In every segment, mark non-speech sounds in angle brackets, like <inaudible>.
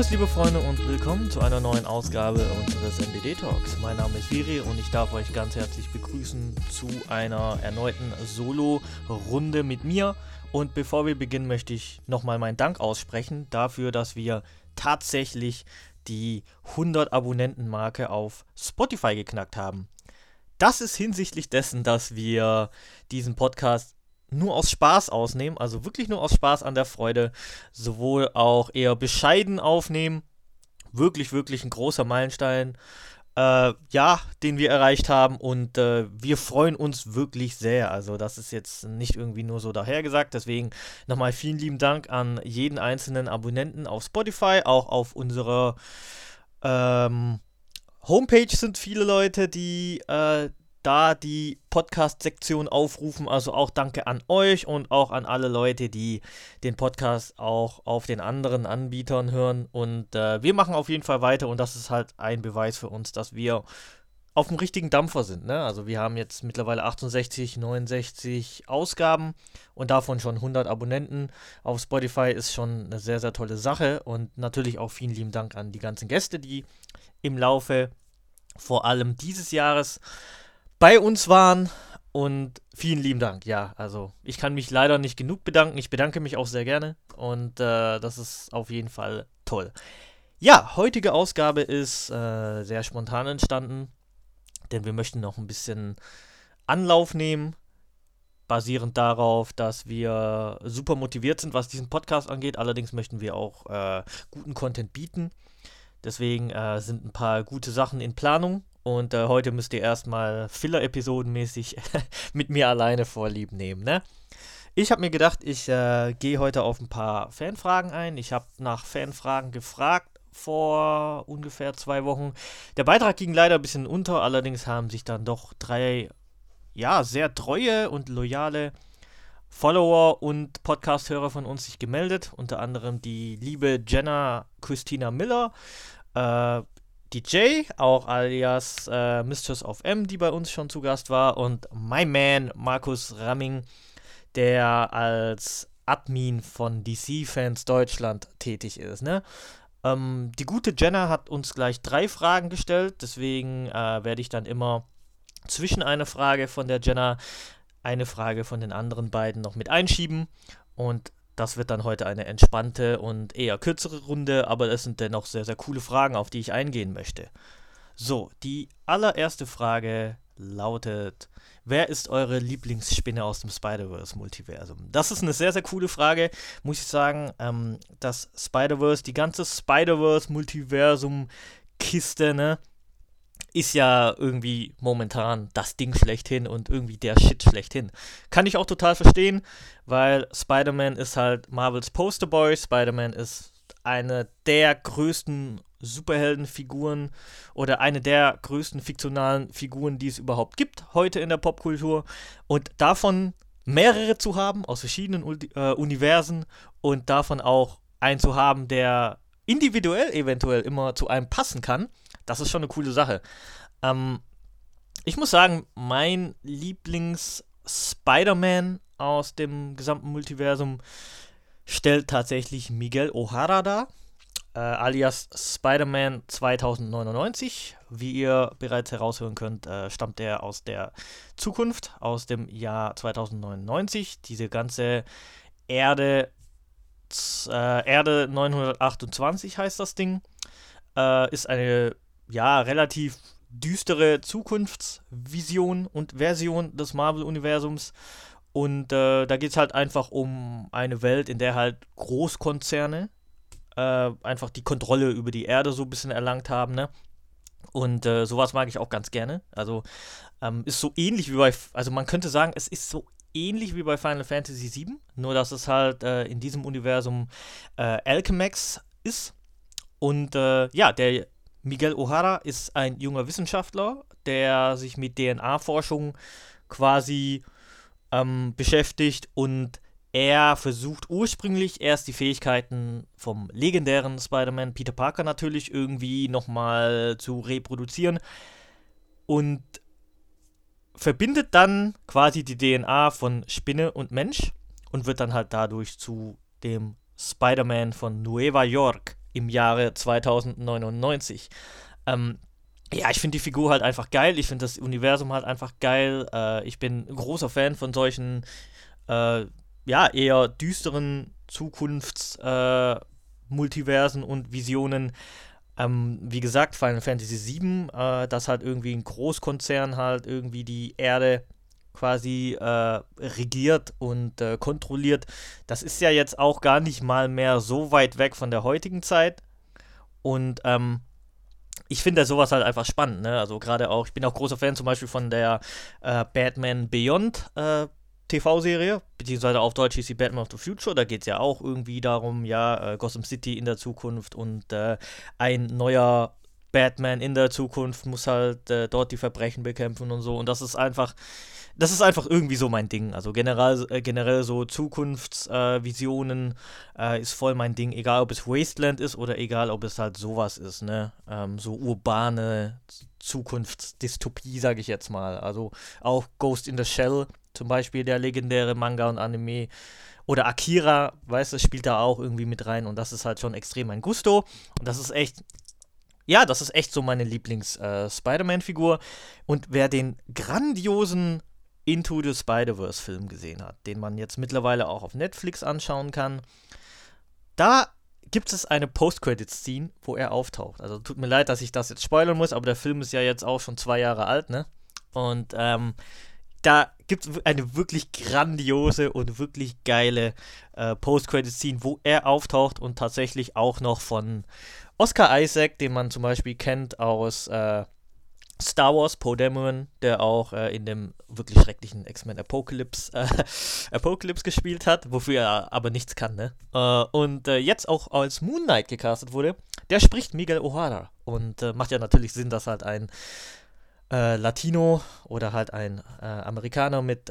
Servus, liebe Freunde, und willkommen zu einer neuen Ausgabe unseres NBD Talks. Mein Name ist Viri und ich darf euch ganz herzlich begrüßen zu einer erneuten Solo-Runde mit mir. Und bevor wir beginnen, möchte ich nochmal meinen Dank aussprechen dafür, dass wir tatsächlich die 100 Abonnenten-Marke auf Spotify geknackt haben. Das ist hinsichtlich dessen, dass wir diesen Podcast nur aus Spaß ausnehmen, also wirklich nur aus Spaß an der Freude, sowohl auch eher bescheiden aufnehmen. Wirklich, wirklich ein großer Meilenstein, äh, ja, den wir erreicht haben und äh, wir freuen uns wirklich sehr. Also das ist jetzt nicht irgendwie nur so dahergesagt. Deswegen nochmal vielen lieben Dank an jeden einzelnen Abonnenten auf Spotify, auch auf unserer ähm, Homepage sind viele Leute, die äh, da die Podcast-Sektion aufrufen. Also auch danke an euch und auch an alle Leute, die den Podcast auch auf den anderen Anbietern hören. Und äh, wir machen auf jeden Fall weiter und das ist halt ein Beweis für uns, dass wir auf dem richtigen Dampfer sind. Ne? Also wir haben jetzt mittlerweile 68, 69 Ausgaben und davon schon 100 Abonnenten. Auf Spotify ist schon eine sehr, sehr tolle Sache und natürlich auch vielen lieben Dank an die ganzen Gäste, die im Laufe vor allem dieses Jahres bei uns waren. Und vielen lieben Dank. Ja, also ich kann mich leider nicht genug bedanken. Ich bedanke mich auch sehr gerne. Und äh, das ist auf jeden Fall toll. Ja, heutige Ausgabe ist äh, sehr spontan entstanden. Denn wir möchten noch ein bisschen Anlauf nehmen. Basierend darauf, dass wir super motiviert sind, was diesen Podcast angeht. Allerdings möchten wir auch äh, guten Content bieten. Deswegen äh, sind ein paar gute Sachen in Planung. Und äh, heute müsst ihr erstmal Filler-Episodenmäßig <laughs> mit mir alleine vorlieb nehmen, ne? Ich habe mir gedacht, ich äh, gehe heute auf ein paar Fanfragen ein. Ich habe nach Fanfragen gefragt vor ungefähr zwei Wochen. Der Beitrag ging leider ein bisschen unter, allerdings haben sich dann doch drei, ja, sehr treue und loyale Follower und Podcast-Hörer von uns sich gemeldet. Unter anderem die liebe Jenna Christina Miller, äh, DJ, auch alias äh, Mistress of M, die bei uns schon zu Gast war, und my man Markus Ramming, der als Admin von DC Fans Deutschland tätig ist. Ne? Ähm, die gute Jenna hat uns gleich drei Fragen gestellt, deswegen äh, werde ich dann immer zwischen eine Frage von der Jenna eine Frage von den anderen beiden noch mit einschieben und das wird dann heute eine entspannte und eher kürzere Runde, aber es sind dennoch sehr, sehr coole Fragen, auf die ich eingehen möchte. So, die allererste Frage lautet: Wer ist eure Lieblingsspinne aus dem Spider-Verse-Multiversum? Das ist eine sehr, sehr coole Frage, muss ich sagen. Ähm, das Spider-Verse, die ganze Spider-Verse-Multiversum-Kiste, ne? Ist ja irgendwie momentan das Ding schlechthin und irgendwie der Shit schlechthin. Kann ich auch total verstehen, weil Spider-Man ist halt Marvels Posterboy. Spider-Man ist eine der größten Superheldenfiguren oder eine der größten fiktionalen Figuren, die es überhaupt gibt heute in der Popkultur. Und davon mehrere zu haben aus verschiedenen äh, Universen und davon auch einen zu haben, der individuell eventuell immer zu einem passen kann, das ist schon eine coole Sache. Ähm, ich muss sagen, mein Lieblings-Spider-Man aus dem gesamten Multiversum stellt tatsächlich Miguel O'Hara dar, äh, alias Spider-Man 2099. Wie ihr bereits heraushören könnt, äh, stammt er aus der Zukunft, aus dem Jahr 2099. Diese ganze Erde, äh, Erde 928 heißt das Ding, äh, ist eine ja, relativ düstere Zukunftsvision und Version des Marvel-Universums. Und äh, da geht es halt einfach um eine Welt, in der halt Großkonzerne äh, einfach die Kontrolle über die Erde so ein bisschen erlangt haben, ne? Und äh, sowas mag ich auch ganz gerne. Also ähm, ist so ähnlich wie bei, also man könnte sagen, es ist so ähnlich wie bei Final Fantasy VII, nur dass es halt äh, in diesem Universum äh, Alchemax ist. Und äh, ja, der Miguel O'Hara ist ein junger Wissenschaftler, der sich mit DNA-Forschung quasi ähm, beschäftigt und er versucht ursprünglich erst die Fähigkeiten vom legendären Spider-Man Peter Parker natürlich irgendwie nochmal zu reproduzieren und verbindet dann quasi die DNA von Spinne und Mensch und wird dann halt dadurch zu dem Spider-Man von Nueva York im Jahre 2099. Ähm, ja, ich finde die Figur halt einfach geil. Ich finde das Universum halt einfach geil. Äh, ich bin großer Fan von solchen, äh, ja, eher düsteren Zukunfts-Multiversen äh, und Visionen. Ähm, wie gesagt, Final Fantasy VII, äh, dass halt irgendwie ein Großkonzern halt irgendwie die Erde quasi äh, regiert und äh, kontrolliert. Das ist ja jetzt auch gar nicht mal mehr so weit weg von der heutigen Zeit. Und ähm, ich finde sowas halt einfach spannend, ne? Also gerade auch, ich bin auch großer Fan zum Beispiel von der äh, Batman Beyond äh, TV-Serie, beziehungsweise auf Deutsch hieß sie Batman of the Future. Da geht es ja auch irgendwie darum, ja, äh, Gotham City in der Zukunft und äh, ein neuer Batman in der Zukunft muss halt äh, dort die Verbrechen bekämpfen und so. Und das ist einfach, das ist einfach irgendwie so mein Ding. Also generell, äh, generell so Zukunftsvisionen äh, äh, ist voll mein Ding, egal ob es Wasteland ist oder egal ob es halt sowas ist, ne? Ähm, so urbane Zukunftsdystopie, sage ich jetzt mal. Also auch Ghost in the Shell, zum Beispiel der legendäre Manga und Anime. Oder Akira, weißt du, spielt da auch irgendwie mit rein und das ist halt schon extrem mein Gusto. Und das ist echt ja, das ist echt so meine Lieblings-Spider-Man-Figur. Äh, und wer den grandiosen Into the Spider-Verse-Film gesehen hat, den man jetzt mittlerweile auch auf Netflix anschauen kann. Da gibt es eine Post-Credit-Scene, wo er auftaucht. Also tut mir leid, dass ich das jetzt spoilern muss, aber der Film ist ja jetzt auch schon zwei Jahre alt, ne? Und ähm, da gibt es eine wirklich grandiose und wirklich geile äh, Post-Credit-Scene, wo er auftaucht und tatsächlich auch noch von Oscar Isaac, den man zum Beispiel kennt aus äh, Star Wars, Poe Dameron, der auch äh, in dem wirklich schrecklichen X-Men Apocalypse, äh, <laughs> Apocalypse gespielt hat, wofür er aber nichts kann, ne? Äh, und äh, jetzt auch als Moon Knight gecastet wurde, der spricht Miguel O'Hara. Und äh, macht ja natürlich Sinn, dass halt ein äh, Latino oder halt ein Amerikaner mit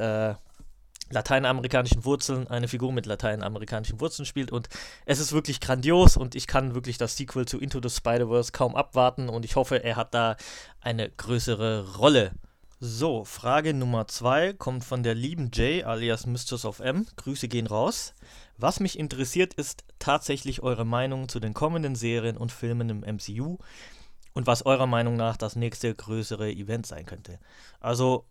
lateinamerikanischen Wurzeln, eine Figur mit lateinamerikanischen Wurzeln spielt und es ist wirklich grandios und ich kann wirklich das Sequel zu Into the Spider-Verse kaum abwarten und ich hoffe, er hat da eine größere Rolle. So, Frage Nummer 2 kommt von der lieben Jay alias Mistress of M. Grüße gehen raus. Was mich interessiert, ist tatsächlich eure Meinung zu den kommenden Serien und Filmen im MCU und was eurer Meinung nach das nächste größere Event sein könnte. Also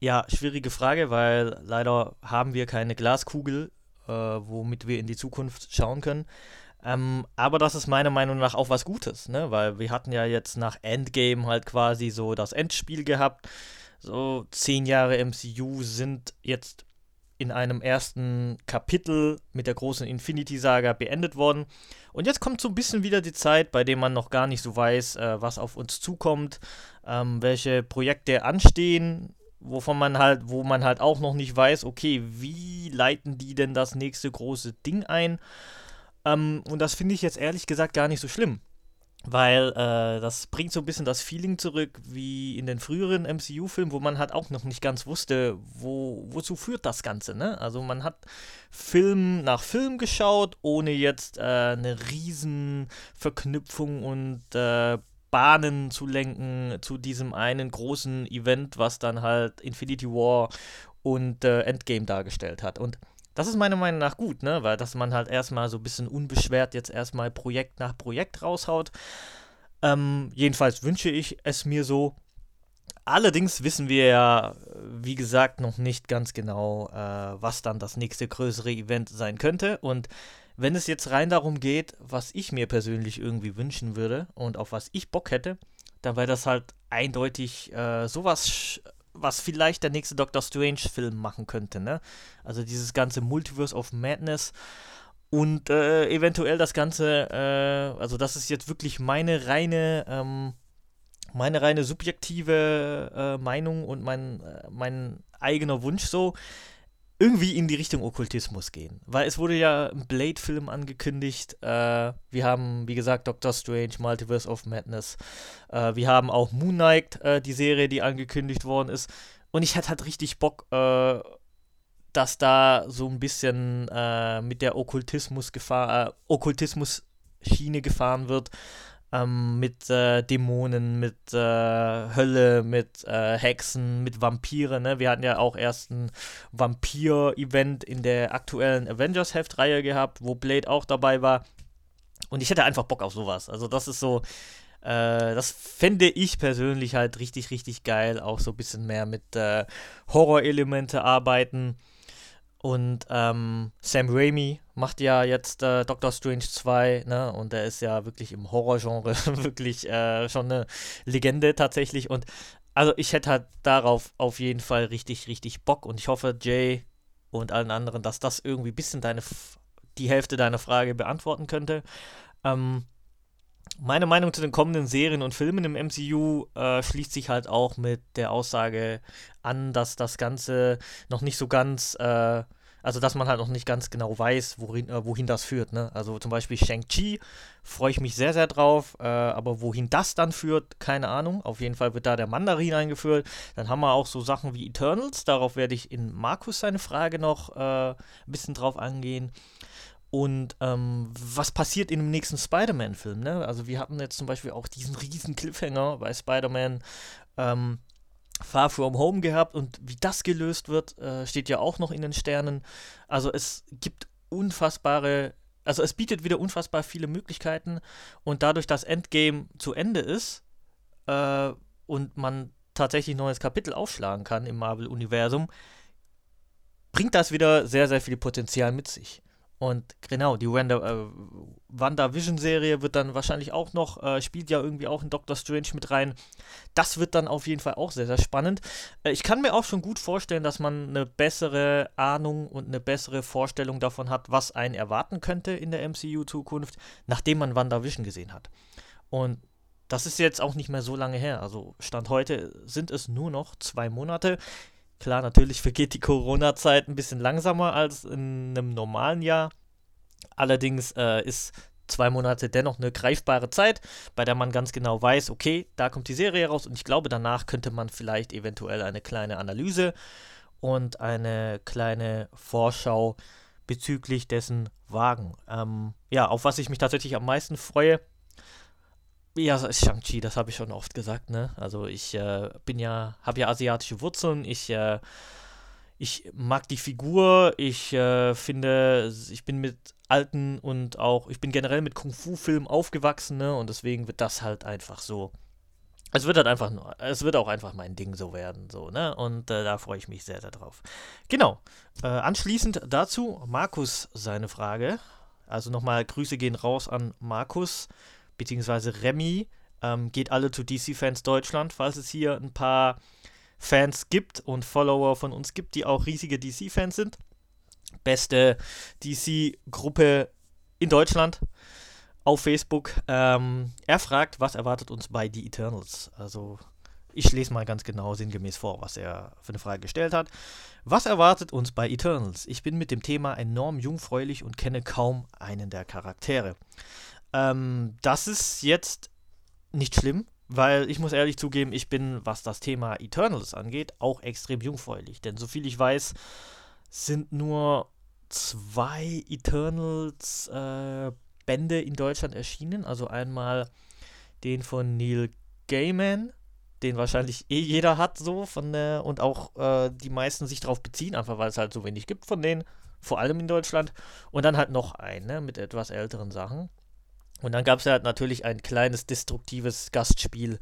ja, schwierige Frage, weil leider haben wir keine Glaskugel, äh, womit wir in die Zukunft schauen können. Ähm, aber das ist meiner Meinung nach auch was Gutes, ne? Weil wir hatten ja jetzt nach Endgame halt quasi so das Endspiel gehabt. So zehn Jahre MCU sind jetzt in einem ersten Kapitel mit der großen Infinity-Saga beendet worden. Und jetzt kommt so ein bisschen wieder die Zeit, bei der man noch gar nicht so weiß, äh, was auf uns zukommt, ähm, welche Projekte anstehen wovon man halt, wo man halt auch noch nicht weiß, okay, wie leiten die denn das nächste große Ding ein? Ähm, und das finde ich jetzt ehrlich gesagt gar nicht so schlimm. Weil äh, das bringt so ein bisschen das Feeling zurück wie in den früheren MCU-Filmen, wo man halt auch noch nicht ganz wusste, wo, wozu führt das Ganze, ne? Also man hat Film nach Film geschaut, ohne jetzt äh, eine riesen Verknüpfung und äh, Bahnen zu lenken zu diesem einen großen Event, was dann halt Infinity War und äh, Endgame dargestellt hat. Und das ist meiner Meinung nach gut, ne? Weil dass man halt erstmal so ein bisschen unbeschwert jetzt erstmal Projekt nach Projekt raushaut. Ähm, jedenfalls wünsche ich es mir so. Allerdings wissen wir ja, wie gesagt, noch nicht ganz genau, äh, was dann das nächste größere Event sein könnte. Und wenn es jetzt rein darum geht, was ich mir persönlich irgendwie wünschen würde und auf was ich Bock hätte, dann wäre das halt eindeutig äh, sowas, was vielleicht der nächste Doctor Strange-Film machen könnte, ne? Also dieses ganze Multiverse of Madness und äh, eventuell das Ganze, äh, also das ist jetzt wirklich meine reine, ähm, meine reine subjektive äh, Meinung und mein, äh, mein eigener Wunsch so irgendwie in die Richtung Okkultismus gehen. Weil es wurde ja ein Blade-Film angekündigt. Äh, wir haben, wie gesagt, Doctor Strange, Multiverse of Madness. Äh, wir haben auch Moon Knight, äh, die Serie, die angekündigt worden ist. Und ich hatte halt richtig Bock, äh, dass da so ein bisschen äh, mit der Okkultismus-Gefahr, äh, Okkultismus-Schiene gefahren wird ähm, mit äh, Dämonen, mit äh, Hölle, mit äh, Hexen, mit Vampire. Ne? Wir hatten ja auch erst ein Vampir-Event in der aktuellen Avengers-Heftreihe gehabt, wo Blade auch dabei war. Und ich hätte einfach Bock auf sowas. Also das ist so, äh, das fände ich persönlich halt richtig, richtig geil. Auch so ein bisschen mehr mit äh, Horrorelemente arbeiten. Und ähm, Sam Raimi macht ja jetzt äh, Doctor Strange 2, ne? Und er ist ja wirklich im Horrorgenre <laughs> wirklich äh, schon eine Legende tatsächlich. Und also ich hätte halt darauf auf jeden Fall richtig, richtig Bock. Und ich hoffe, Jay und allen anderen, dass das irgendwie ein bisschen deine die Hälfte deiner Frage beantworten könnte. Ähm, meine Meinung zu den kommenden Serien und Filmen im MCU äh, schließt sich halt auch mit der Aussage an, dass das Ganze noch nicht so ganz, äh, also dass man halt noch nicht ganz genau weiß, wohin, äh, wohin das führt. Ne? Also zum Beispiel Shang-Chi freue ich mich sehr, sehr drauf, äh, aber wohin das dann führt, keine Ahnung. Auf jeden Fall wird da der Mandarin eingeführt. Dann haben wir auch so Sachen wie Eternals, darauf werde ich in Markus seine Frage noch äh, ein bisschen drauf angehen. Und ähm, was passiert in dem nächsten Spider-Man-Film? Ne? Also wir hatten jetzt zum Beispiel auch diesen riesen Cliffhanger bei Spider-Man ähm, Far From Home gehabt und wie das gelöst wird, äh, steht ja auch noch in den Sternen. Also es gibt unfassbare, also es bietet wieder unfassbar viele Möglichkeiten und dadurch, dass Endgame zu Ende ist äh, und man tatsächlich ein neues Kapitel aufschlagen kann im Marvel-Universum, bringt das wieder sehr, sehr viel Potenzial mit sich. Und genau, die Wanda, äh, WandaVision-Serie wird dann wahrscheinlich auch noch, äh, spielt ja irgendwie auch in Doctor Strange mit rein. Das wird dann auf jeden Fall auch sehr, sehr spannend. Äh, ich kann mir auch schon gut vorstellen, dass man eine bessere Ahnung und eine bessere Vorstellung davon hat, was einen erwarten könnte in der MCU-Zukunft, nachdem man WandaVision gesehen hat. Und das ist jetzt auch nicht mehr so lange her. Also Stand heute sind es nur noch zwei Monate. Klar, natürlich vergeht die Corona-Zeit ein bisschen langsamer als in einem normalen Jahr. Allerdings äh, ist zwei Monate dennoch eine greifbare Zeit, bei der man ganz genau weiß, okay, da kommt die Serie raus und ich glaube, danach könnte man vielleicht eventuell eine kleine Analyse und eine kleine Vorschau bezüglich dessen wagen. Ähm, ja, auf was ich mich tatsächlich am meisten freue, ja, Shang-Chi, das habe ich schon oft gesagt, ne? Also ich äh, bin ja, habe ja asiatische Wurzeln, ich, äh, ich mag die Figur, ich äh, finde, ich bin mit alten und auch, ich bin generell mit Kung-Fu-Filmen aufgewachsen, ne? Und deswegen wird das halt einfach so. Es wird halt einfach, es wird auch einfach mein Ding so werden, so, ne? Und äh, da freue ich mich sehr, sehr drauf. Genau. Äh, anschließend dazu Markus seine Frage. Also nochmal Grüße gehen raus an Markus beziehungsweise Remy, ähm, geht alle zu DC Fans Deutschland, falls es hier ein paar Fans gibt und Follower von uns gibt, die auch riesige DC-Fans sind. Beste DC-Gruppe in Deutschland auf Facebook. Ähm, er fragt, was erwartet uns bei The Eternals? Also, ich lese mal ganz genau sinngemäß vor, was er für eine Frage gestellt hat. Was erwartet uns bei Eternals? Ich bin mit dem Thema enorm jungfräulich und kenne kaum einen der Charaktere. Ähm, das ist jetzt nicht schlimm, weil ich muss ehrlich zugeben, ich bin, was das Thema Eternals angeht, auch extrem jungfräulich. Denn soviel ich weiß, sind nur zwei Eternals äh, Bände in Deutschland erschienen. Also einmal den von Neil Gaiman, den wahrscheinlich eh jeder hat, so von der, und auch äh, die meisten sich darauf beziehen, einfach weil es halt so wenig gibt von denen, vor allem in Deutschland. Und dann halt noch einen, ne, mit etwas älteren Sachen. Und dann gab es ja natürlich ein kleines destruktives Gastspiel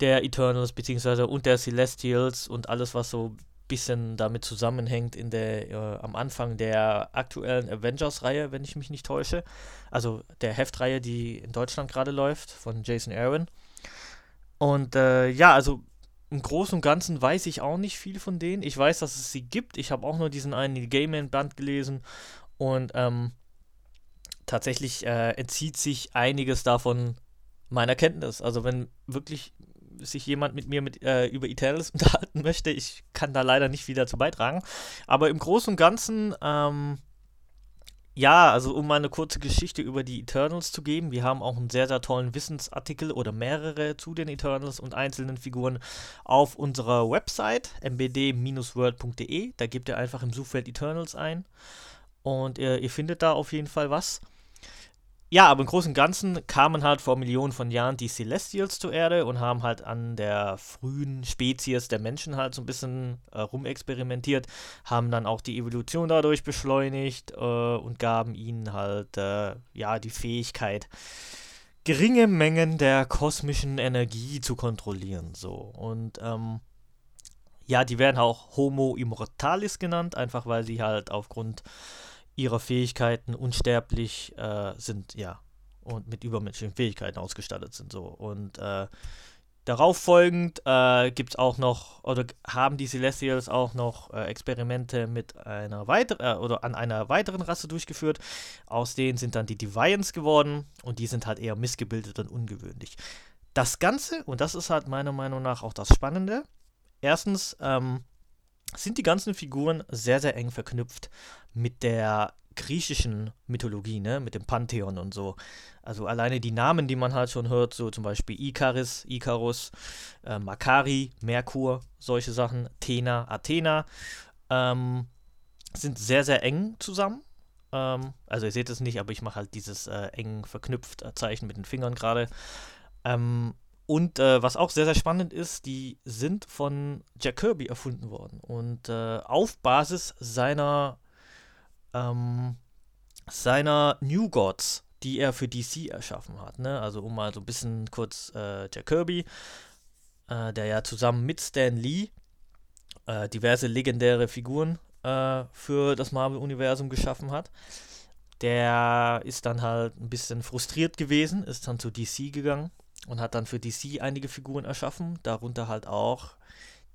der Eternals beziehungsweise und der Celestials und alles, was so ein bisschen damit zusammenhängt in der äh, am Anfang der aktuellen Avengers-Reihe, wenn ich mich nicht täusche. Also der Heftreihe, die in Deutschland gerade läuft, von Jason Aaron. Und äh, ja, also im Großen und Ganzen weiß ich auch nicht viel von denen. Ich weiß, dass es sie gibt. Ich habe auch nur diesen einen Game-Man-Band gelesen. Und ähm, tatsächlich äh, entzieht sich einiges davon meiner Kenntnis. Also wenn wirklich sich jemand mit mir mit, äh, über Eternals <laughs> unterhalten möchte, ich kann da leider nicht viel dazu beitragen. Aber im Großen und Ganzen, ähm, ja, also um mal eine kurze Geschichte über die Eternals zu geben, wir haben auch einen sehr, sehr tollen Wissensartikel oder mehrere zu den Eternals und einzelnen Figuren auf unserer Website mbd-world.de. Da gebt ihr einfach im Suchfeld Eternals ein und ihr, ihr findet da auf jeden Fall was. Ja, aber im Großen und Ganzen kamen halt vor Millionen von Jahren die Celestials zur Erde und haben halt an der frühen Spezies der Menschen halt so ein bisschen äh, rumexperimentiert, haben dann auch die Evolution dadurch beschleunigt äh, und gaben ihnen halt, äh, ja, die Fähigkeit, geringe Mengen der kosmischen Energie zu kontrollieren. So. Und ähm, ja, die werden auch Homo Immortalis genannt, einfach weil sie halt aufgrund ihrer Fähigkeiten unsterblich äh, sind, ja, und mit übermenschlichen Fähigkeiten ausgestattet sind. So. Und äh, darauf folgend äh, gibt es auch noch, oder haben die Celestials auch noch äh, Experimente mit einer weiteren, äh, oder an einer weiteren Rasse durchgeführt. Aus denen sind dann die Deviants geworden und die sind halt eher missgebildet und ungewöhnlich. Das Ganze, und das ist halt meiner Meinung nach auch das Spannende, erstens, ähm, sind die ganzen Figuren sehr, sehr eng verknüpft mit der griechischen Mythologie, ne, mit dem Pantheon und so. Also alleine die Namen, die man halt schon hört, so zum Beispiel Ikaris, Ikarus, äh, Makari, Merkur, solche Sachen, Thena, Athena, ähm, sind sehr, sehr eng zusammen. Ähm, also ihr seht es nicht, aber ich mache halt dieses äh, eng verknüpft äh, Zeichen mit den Fingern gerade. Ähm, und äh, was auch sehr, sehr spannend ist, die sind von Jack Kirby erfunden worden. Und äh, auf Basis seiner, ähm, seiner New Gods, die er für DC erschaffen hat. Ne? Also um mal so ein bisschen kurz äh, Jack Kirby, äh, der ja zusammen mit Stan Lee äh, diverse legendäre Figuren äh, für das Marvel-Universum geschaffen hat. Der ist dann halt ein bisschen frustriert gewesen, ist dann zu DC gegangen und hat dann für DC einige Figuren erschaffen, darunter halt auch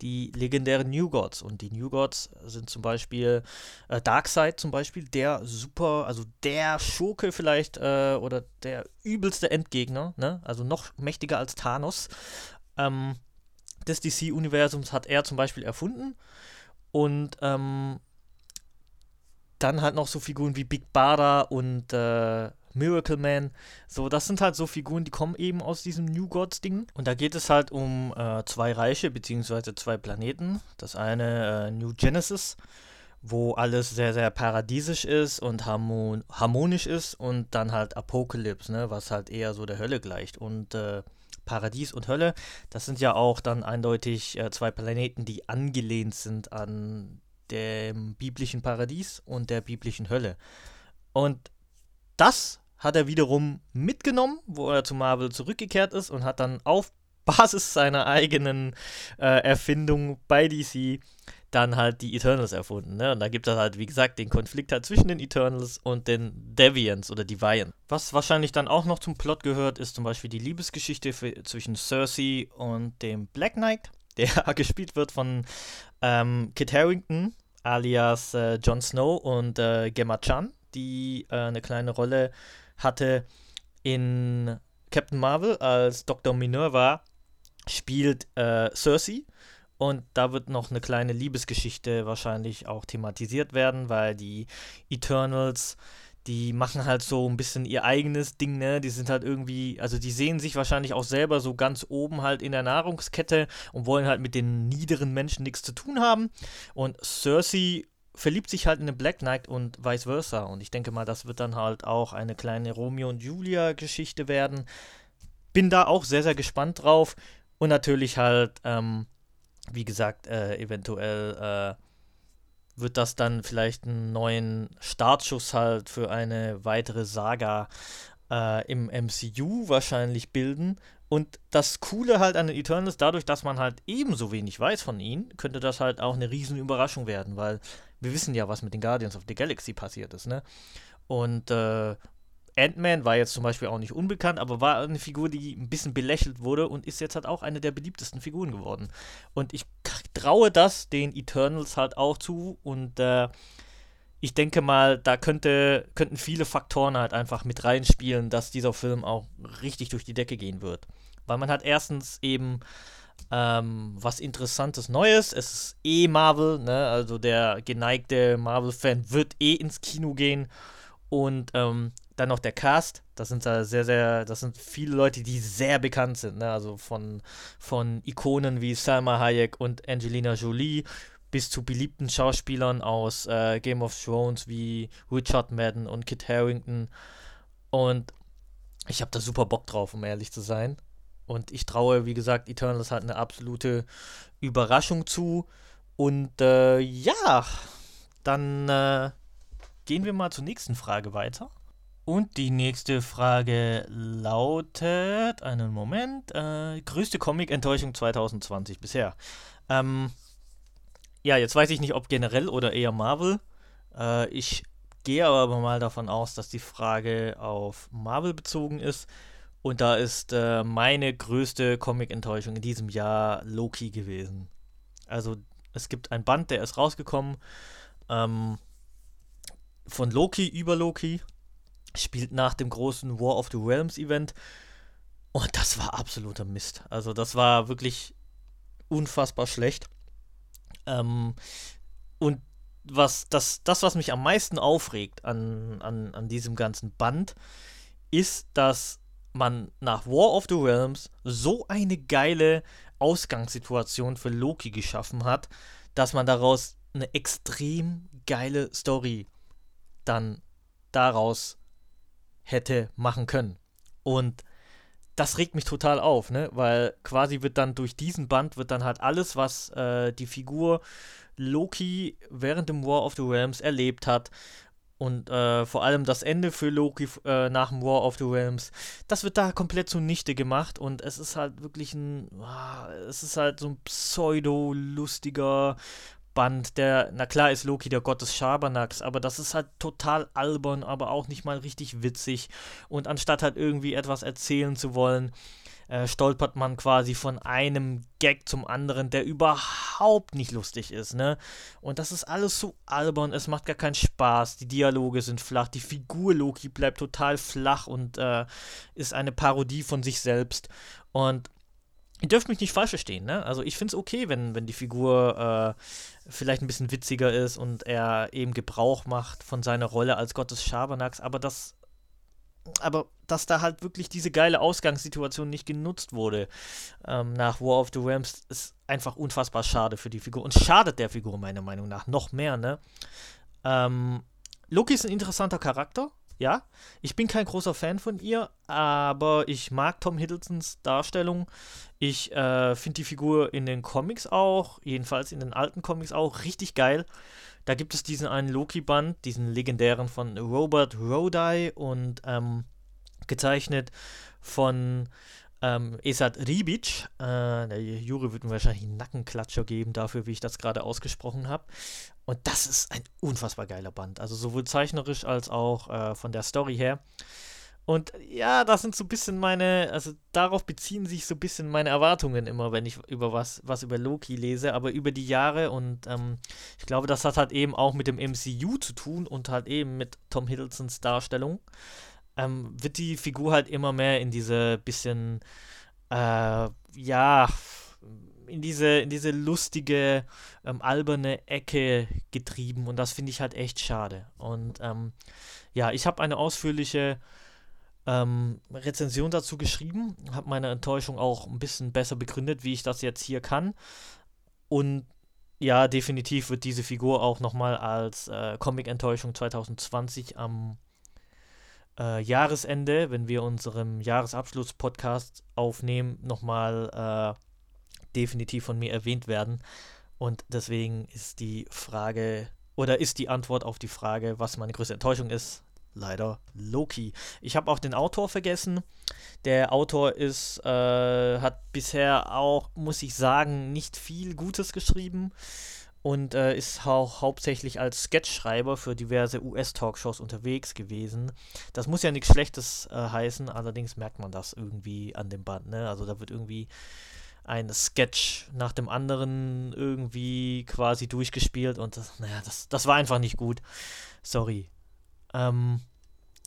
die legendären New Gods. Und die New Gods sind zum Beispiel äh, Darkseid zum Beispiel, der super, also der Schurke vielleicht äh, oder der übelste Endgegner, ne? also noch mächtiger als Thanos ähm, des DC-Universums hat er zum Beispiel erfunden. Und ähm, dann halt noch so Figuren wie Big Bada und äh, Miracle Man. So, das sind halt so Figuren, die kommen eben aus diesem New Gods-Ding. Und da geht es halt um äh, zwei Reiche, beziehungsweise zwei Planeten. Das eine äh, New Genesis, wo alles sehr, sehr paradiesisch ist und harmon harmonisch ist. Und dann halt Apocalypse, ne, was halt eher so der Hölle gleicht. Und äh, Paradies und Hölle, das sind ja auch dann eindeutig äh, zwei Planeten, die angelehnt sind an dem biblischen Paradies und der biblischen Hölle. Und das hat er wiederum mitgenommen, wo er zu Marvel zurückgekehrt ist und hat dann auf <laughs> Basis seiner eigenen äh, Erfindung bei DC dann halt die Eternals erfunden. Ne? Und da gibt es halt, wie gesagt, den Konflikt halt zwischen den Eternals und den Deviants oder Deviants. Was wahrscheinlich dann auch noch zum Plot gehört, ist zum Beispiel die Liebesgeschichte für, zwischen Cersei und dem Black Knight, <laughs> der <laughs> gespielt wird von ähm, Kit Harrington, alias äh, Jon Snow und äh, Gemma Chan die äh, eine kleine Rolle hatte in Captain Marvel als Dr. Minerva, spielt äh, Cersei. Und da wird noch eine kleine Liebesgeschichte wahrscheinlich auch thematisiert werden, weil die Eternals, die machen halt so ein bisschen ihr eigenes Ding, ne? Die sind halt irgendwie, also die sehen sich wahrscheinlich auch selber so ganz oben halt in der Nahrungskette und wollen halt mit den niederen Menschen nichts zu tun haben. Und Cersei verliebt sich halt in den Black Knight und vice versa. Und ich denke mal, das wird dann halt auch eine kleine Romeo und Julia Geschichte werden. Bin da auch sehr, sehr gespannt drauf. Und natürlich halt, ähm, wie gesagt, äh, eventuell äh, wird das dann vielleicht einen neuen Startschuss halt für eine weitere Saga äh, im MCU wahrscheinlich bilden. Und das Coole halt an den Eternals, dadurch, dass man halt ebenso wenig weiß von ihnen, könnte das halt auch eine riesen Überraschung werden, weil wir wissen ja, was mit den Guardians of the Galaxy passiert ist, ne? Und äh, Ant-Man war jetzt zum Beispiel auch nicht unbekannt, aber war eine Figur, die ein bisschen belächelt wurde und ist jetzt halt auch eine der beliebtesten Figuren geworden. Und ich traue das den Eternals halt auch zu und äh, ich denke mal, da könnte, könnten viele Faktoren halt einfach mit reinspielen, dass dieser Film auch richtig durch die Decke gehen wird. Weil man hat erstens eben ähm, was Interessantes Neues. Es ist eh Marvel, ne? Also der geneigte Marvel-Fan wird eh ins Kino gehen. Und ähm, dann noch der Cast. Das sind da sehr, sehr, das sind viele Leute, die sehr bekannt sind, ne? Also von, von Ikonen wie Salma Hayek und Angelina Jolie bis zu beliebten Schauspielern aus äh, Game of Thrones wie Richard Madden und Kit Harrington. Und ich habe da super Bock drauf, um ehrlich zu sein. Und ich traue, wie gesagt, Eternals halt eine absolute Überraschung zu. Und äh, ja, dann äh, gehen wir mal zur nächsten Frage weiter. Und die nächste Frage lautet, einen Moment, äh, größte Comic-Enttäuschung 2020 bisher. Ähm, ja, jetzt weiß ich nicht, ob generell oder eher Marvel. Äh, ich gehe aber mal davon aus, dass die Frage auf Marvel bezogen ist. Und da ist äh, meine größte Comic-Enttäuschung in diesem Jahr Loki gewesen. Also es gibt ein Band, der ist rausgekommen. Ähm, von Loki über Loki spielt nach dem großen War of the Realms Event. Und das war absoluter Mist. Also das war wirklich unfassbar schlecht. Ähm, und was das, das, was mich am meisten aufregt an, an, an diesem ganzen Band, ist, dass man nach War of the Realms so eine geile Ausgangssituation für Loki geschaffen hat, dass man daraus eine extrem geile Story dann daraus hätte machen können. Und das regt mich total auf, ne? Weil quasi wird dann durch diesen Band wird dann halt alles, was äh, die Figur Loki während dem War of the Realms erlebt hat und äh, vor allem das Ende für Loki äh, nach dem War of the Realms, das wird da komplett zunichte gemacht und es ist halt wirklich ein, ah, es ist halt so ein pseudo-lustiger Band, der, na klar ist Loki der Gott des Schabernacks, aber das ist halt total albern, aber auch nicht mal richtig witzig. Und anstatt halt irgendwie etwas erzählen zu wollen, äh, stolpert man quasi von einem Gag zum anderen, der überhaupt nicht lustig ist, ne? Und das ist alles so albern, es macht gar keinen Spaß, die Dialoge sind flach, die Figur Loki bleibt total flach und äh, ist eine Parodie von sich selbst. Und Ihr dürft mich nicht falsch verstehen, ne? Also ich finde es okay, wenn, wenn die Figur äh, vielleicht ein bisschen witziger ist und er eben Gebrauch macht von seiner Rolle als Gott des Schabernacks, aber das aber dass da halt wirklich diese geile Ausgangssituation nicht genutzt wurde ähm, nach War of the Rams, ist einfach unfassbar schade für die Figur und schadet der Figur meiner Meinung nach noch mehr, ne? Ähm, Loki ist ein interessanter Charakter, ja, ich bin kein großer Fan von ihr, aber ich mag Tom Hiddlestons Darstellung. Ich äh, finde die Figur in den Comics auch, jedenfalls in den alten Comics auch, richtig geil. Da gibt es diesen einen Loki-Band, diesen legendären von Robert Rodai und ähm, gezeichnet von ähm, Esat Ribic. Äh, der Juri wird mir wahrscheinlich einen Nackenklatscher geben dafür, wie ich das gerade ausgesprochen habe. Und das ist ein unfassbar geiler Band. Also sowohl zeichnerisch als auch äh, von der Story her. Und ja, das sind so ein bisschen meine, also darauf beziehen sich so ein bisschen meine Erwartungen immer, wenn ich über was, was über Loki lese, aber über die Jahre und ähm, ich glaube, das hat halt eben auch mit dem MCU zu tun und halt eben mit Tom Hiddlestons Darstellung ähm, wird die Figur halt immer mehr in diese bisschen, äh, ja, in diese, in diese lustige, ähm, alberne Ecke getrieben und das finde ich halt echt schade. Und ähm, ja, ich habe eine ausführliche ähm, Rezension dazu geschrieben, habe meine Enttäuschung auch ein bisschen besser begründet, wie ich das jetzt hier kann. Und ja, definitiv wird diese Figur auch nochmal als äh, Comic-Enttäuschung 2020 am äh, Jahresende, wenn wir unseren Jahresabschluss-Podcast aufnehmen, nochmal äh, definitiv von mir erwähnt werden. Und deswegen ist die Frage oder ist die Antwort auf die Frage, was meine größte Enttäuschung ist, leider Loki. Ich habe auch den Autor vergessen. Der Autor ist, äh, hat bisher auch, muss ich sagen, nicht viel Gutes geschrieben und äh, ist auch hauptsächlich als Sketchschreiber für diverse US-Talkshows unterwegs gewesen. Das muss ja nichts Schlechtes äh, heißen, allerdings merkt man das irgendwie an dem Band. Ne? Also da wird irgendwie ein Sketch nach dem anderen irgendwie quasi durchgespielt und das, naja, das, das war einfach nicht gut. Sorry. Ähm,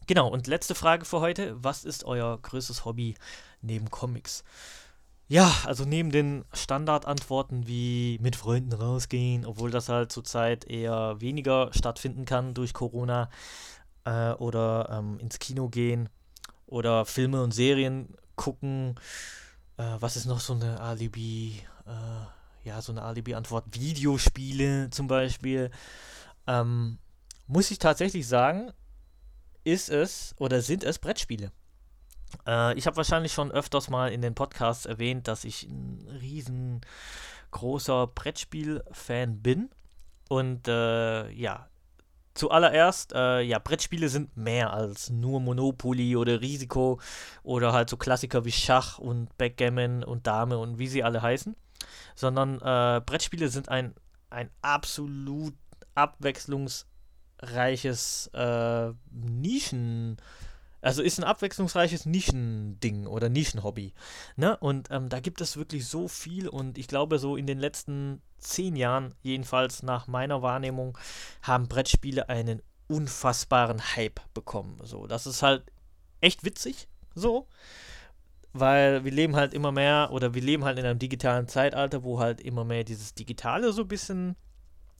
genau, und letzte Frage für heute. Was ist euer größtes Hobby neben Comics? Ja, also neben den Standardantworten wie mit Freunden rausgehen, obwohl das halt zurzeit eher weniger stattfinden kann durch Corona, äh, oder ähm, ins Kino gehen oder Filme und Serien gucken. Äh, was ist noch so eine Alibi, äh, ja, so eine Alibi-Antwort? Videospiele zum Beispiel. Ähm, muss ich tatsächlich sagen, ist es oder sind es Brettspiele. Äh, ich habe wahrscheinlich schon öfters mal in den Podcasts erwähnt, dass ich ein riesengroßer Brettspiel-Fan bin. Und äh, ja, zuallererst, äh, ja, Brettspiele sind mehr als nur Monopoly oder Risiko oder halt so Klassiker wie Schach und Backgammon und Dame und wie sie alle heißen, sondern äh, Brettspiele sind ein, ein absolut abwechslungsreiches äh, Nischen- also ist ein abwechslungsreiches Nischending oder Nischenhobby. Ne? Und ähm, da gibt es wirklich so viel und ich glaube, so in den letzten zehn Jahren, jedenfalls nach meiner Wahrnehmung, haben Brettspiele einen unfassbaren Hype bekommen. So, das ist halt echt witzig, so. Weil wir leben halt immer mehr oder wir leben halt in einem digitalen Zeitalter, wo halt immer mehr dieses Digitale so ein bisschen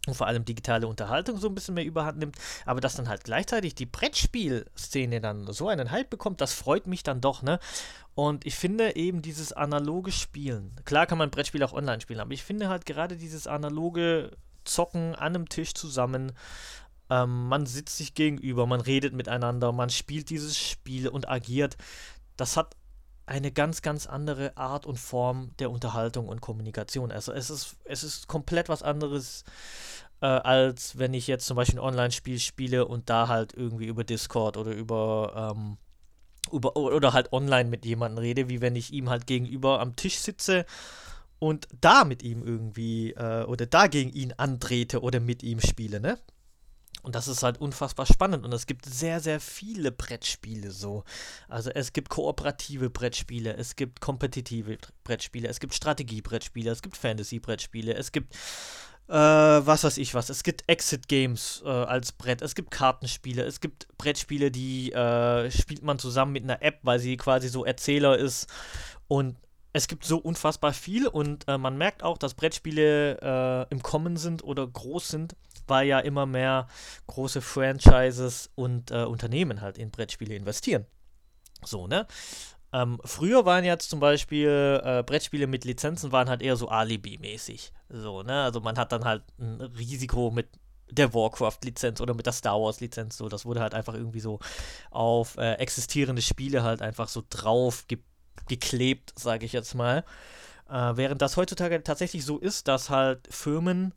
und vor allem digitale Unterhaltung so ein bisschen mehr überhand nimmt, aber dass dann halt gleichzeitig die Brettspielszene dann so einen Hype bekommt, das freut mich dann doch, ne? Und ich finde eben dieses analoge Spielen, klar kann man Brettspiele auch online spielen, aber ich finde halt gerade dieses analoge Zocken an einem Tisch zusammen, ähm, man sitzt sich gegenüber, man redet miteinander, man spielt dieses Spiel und agiert, das hat eine ganz, ganz andere Art und Form der Unterhaltung und Kommunikation. Also es ist, es ist komplett was anderes, äh, als wenn ich jetzt zum Beispiel ein Online-Spiel spiele und da halt irgendwie über Discord oder über, ähm, über oder halt online mit jemandem rede, wie wenn ich ihm halt gegenüber am Tisch sitze und da mit ihm irgendwie äh, oder da gegen ihn antrete oder mit ihm spiele, ne? Und das ist halt unfassbar spannend. Und es gibt sehr, sehr viele Brettspiele so. Also es gibt kooperative Brettspiele, es gibt kompetitive Brettspiele, es gibt Strategie-Brettspiele, es gibt Fantasy-Brettspiele, es gibt äh, was weiß ich was. Es gibt Exit-Games äh, als Brett, es gibt Kartenspiele, es gibt Brettspiele, die äh, spielt man zusammen mit einer App, weil sie quasi so Erzähler ist. Und es gibt so unfassbar viel und äh, man merkt auch, dass Brettspiele äh, im Kommen sind oder groß sind weil ja immer mehr große Franchises und äh, Unternehmen halt in Brettspiele investieren. So, ne? Ähm, früher waren jetzt zum Beispiel äh, Brettspiele mit Lizenzen waren halt eher so Alibi-mäßig. So, ne? Also man hat dann halt ein Risiko mit der Warcraft-Lizenz oder mit der Star Wars-Lizenz. So, das wurde halt einfach irgendwie so auf äh, existierende Spiele halt einfach so drauf ge geklebt, sage ich jetzt mal. Äh, während das heutzutage tatsächlich so ist, dass halt Firmen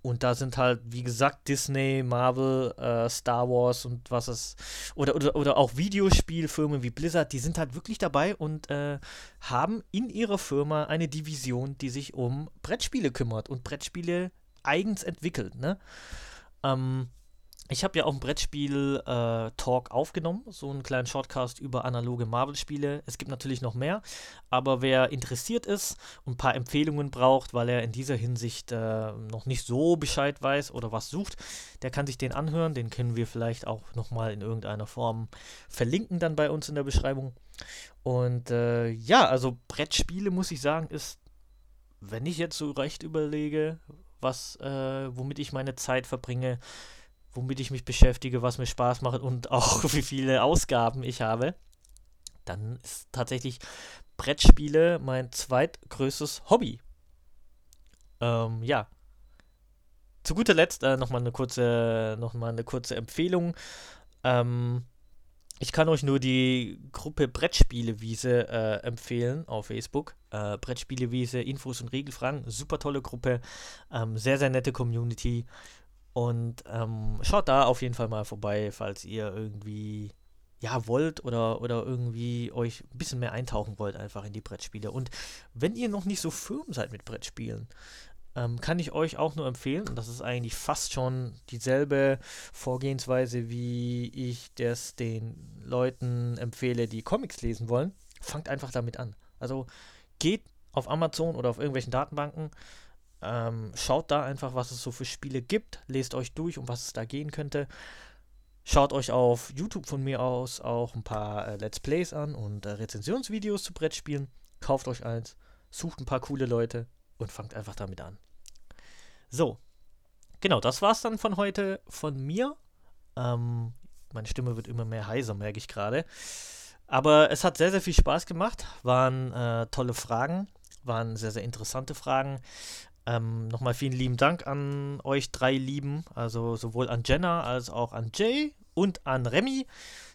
und da sind halt, wie gesagt, Disney, Marvel, äh, Star Wars und was es. Oder, oder, oder auch Videospielfirmen wie Blizzard, die sind halt wirklich dabei und äh, haben in ihrer Firma eine Division, die sich um Brettspiele kümmert und Brettspiele eigens entwickelt. Ne? Ähm, ich habe ja auch ein Brettspiel-Talk äh, aufgenommen, so einen kleinen Shortcast über analoge Marvel-Spiele. Es gibt natürlich noch mehr, aber wer interessiert ist und ein paar Empfehlungen braucht, weil er in dieser Hinsicht äh, noch nicht so Bescheid weiß oder was sucht, der kann sich den anhören. Den können wir vielleicht auch nochmal in irgendeiner Form verlinken dann bei uns in der Beschreibung. Und äh, ja, also Brettspiele, muss ich sagen, ist, wenn ich jetzt so recht überlege, was, äh, womit ich meine Zeit verbringe, womit ich mich beschäftige, was mir Spaß macht und <laughs> auch wie viele Ausgaben ich habe, dann ist tatsächlich Brettspiele mein zweitgrößtes Hobby. Ähm, ja. Zu guter Letzt äh, nochmal eine kurze, noch mal eine kurze Empfehlung. Ähm, ich kann euch nur die Gruppe Brettspielewiese äh, empfehlen auf Facebook. Äh, Brettspielewiese, Infos und Regelfragen. Super tolle Gruppe. Ähm, sehr, sehr nette Community. Und ähm, schaut da auf jeden Fall mal vorbei, falls ihr irgendwie ja wollt oder, oder irgendwie euch ein bisschen mehr eintauchen wollt einfach in die Brettspiele. Und wenn ihr noch nicht so firm seid mit Brettspielen, ähm, kann ich euch auch nur empfehlen, und das ist eigentlich fast schon dieselbe Vorgehensweise, wie ich das den Leuten empfehle, die Comics lesen wollen, fangt einfach damit an. Also geht auf Amazon oder auf irgendwelchen Datenbanken, ähm, schaut da einfach, was es so für Spiele gibt, lest euch durch, um was es da gehen könnte. Schaut euch auf YouTube von mir aus auch ein paar äh, Let's Plays an und äh, Rezensionsvideos zu Brettspielen. Kauft euch eins, sucht ein paar coole Leute und fangt einfach damit an. So, genau, das war's dann von heute von mir. Ähm, meine Stimme wird immer mehr heiser, merke ich gerade. Aber es hat sehr, sehr viel Spaß gemacht. Waren äh, tolle Fragen, waren sehr, sehr interessante Fragen. Ähm, Nochmal vielen lieben Dank an euch drei Lieben, also sowohl an Jenna als auch an Jay und an Remy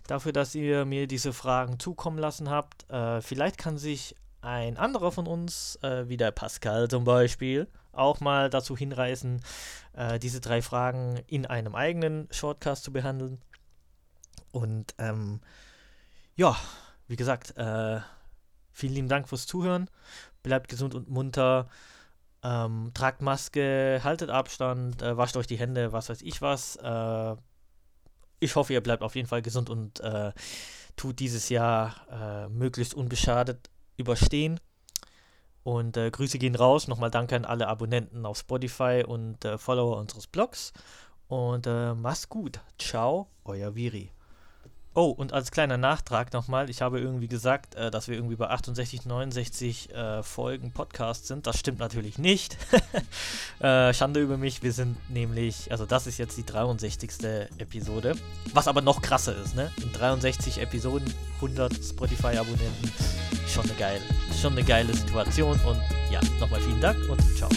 dafür, dass ihr mir diese Fragen zukommen lassen habt. Äh, vielleicht kann sich ein anderer von uns, äh, wie der Pascal zum Beispiel, auch mal dazu hinreißen, äh, diese drei Fragen in einem eigenen Shortcast zu behandeln. Und ähm, ja, wie gesagt, äh, vielen lieben Dank fürs Zuhören. Bleibt gesund und munter. Ähm, tragt Maske, haltet Abstand, äh, wascht euch die Hände, was weiß ich was. Äh, ich hoffe, ihr bleibt auf jeden Fall gesund und äh, tut dieses Jahr äh, möglichst unbeschadet überstehen. Und äh, Grüße gehen raus. Nochmal danke an alle Abonnenten auf Spotify und äh, Follower unseres Blogs. Und äh, mach's gut. Ciao, euer Viri. Oh, und als kleiner Nachtrag nochmal, ich habe irgendwie gesagt, äh, dass wir irgendwie bei 68, 69 äh, Folgen Podcast sind. Das stimmt natürlich nicht. <laughs> äh, Schande über mich, wir sind nämlich, also das ist jetzt die 63. Episode. Was aber noch krasser ist, ne? In 63 Episoden, 100 Spotify-Abonnenten. Schon eine geile, schon eine geile Situation. Und ja, nochmal vielen Dank und ciao.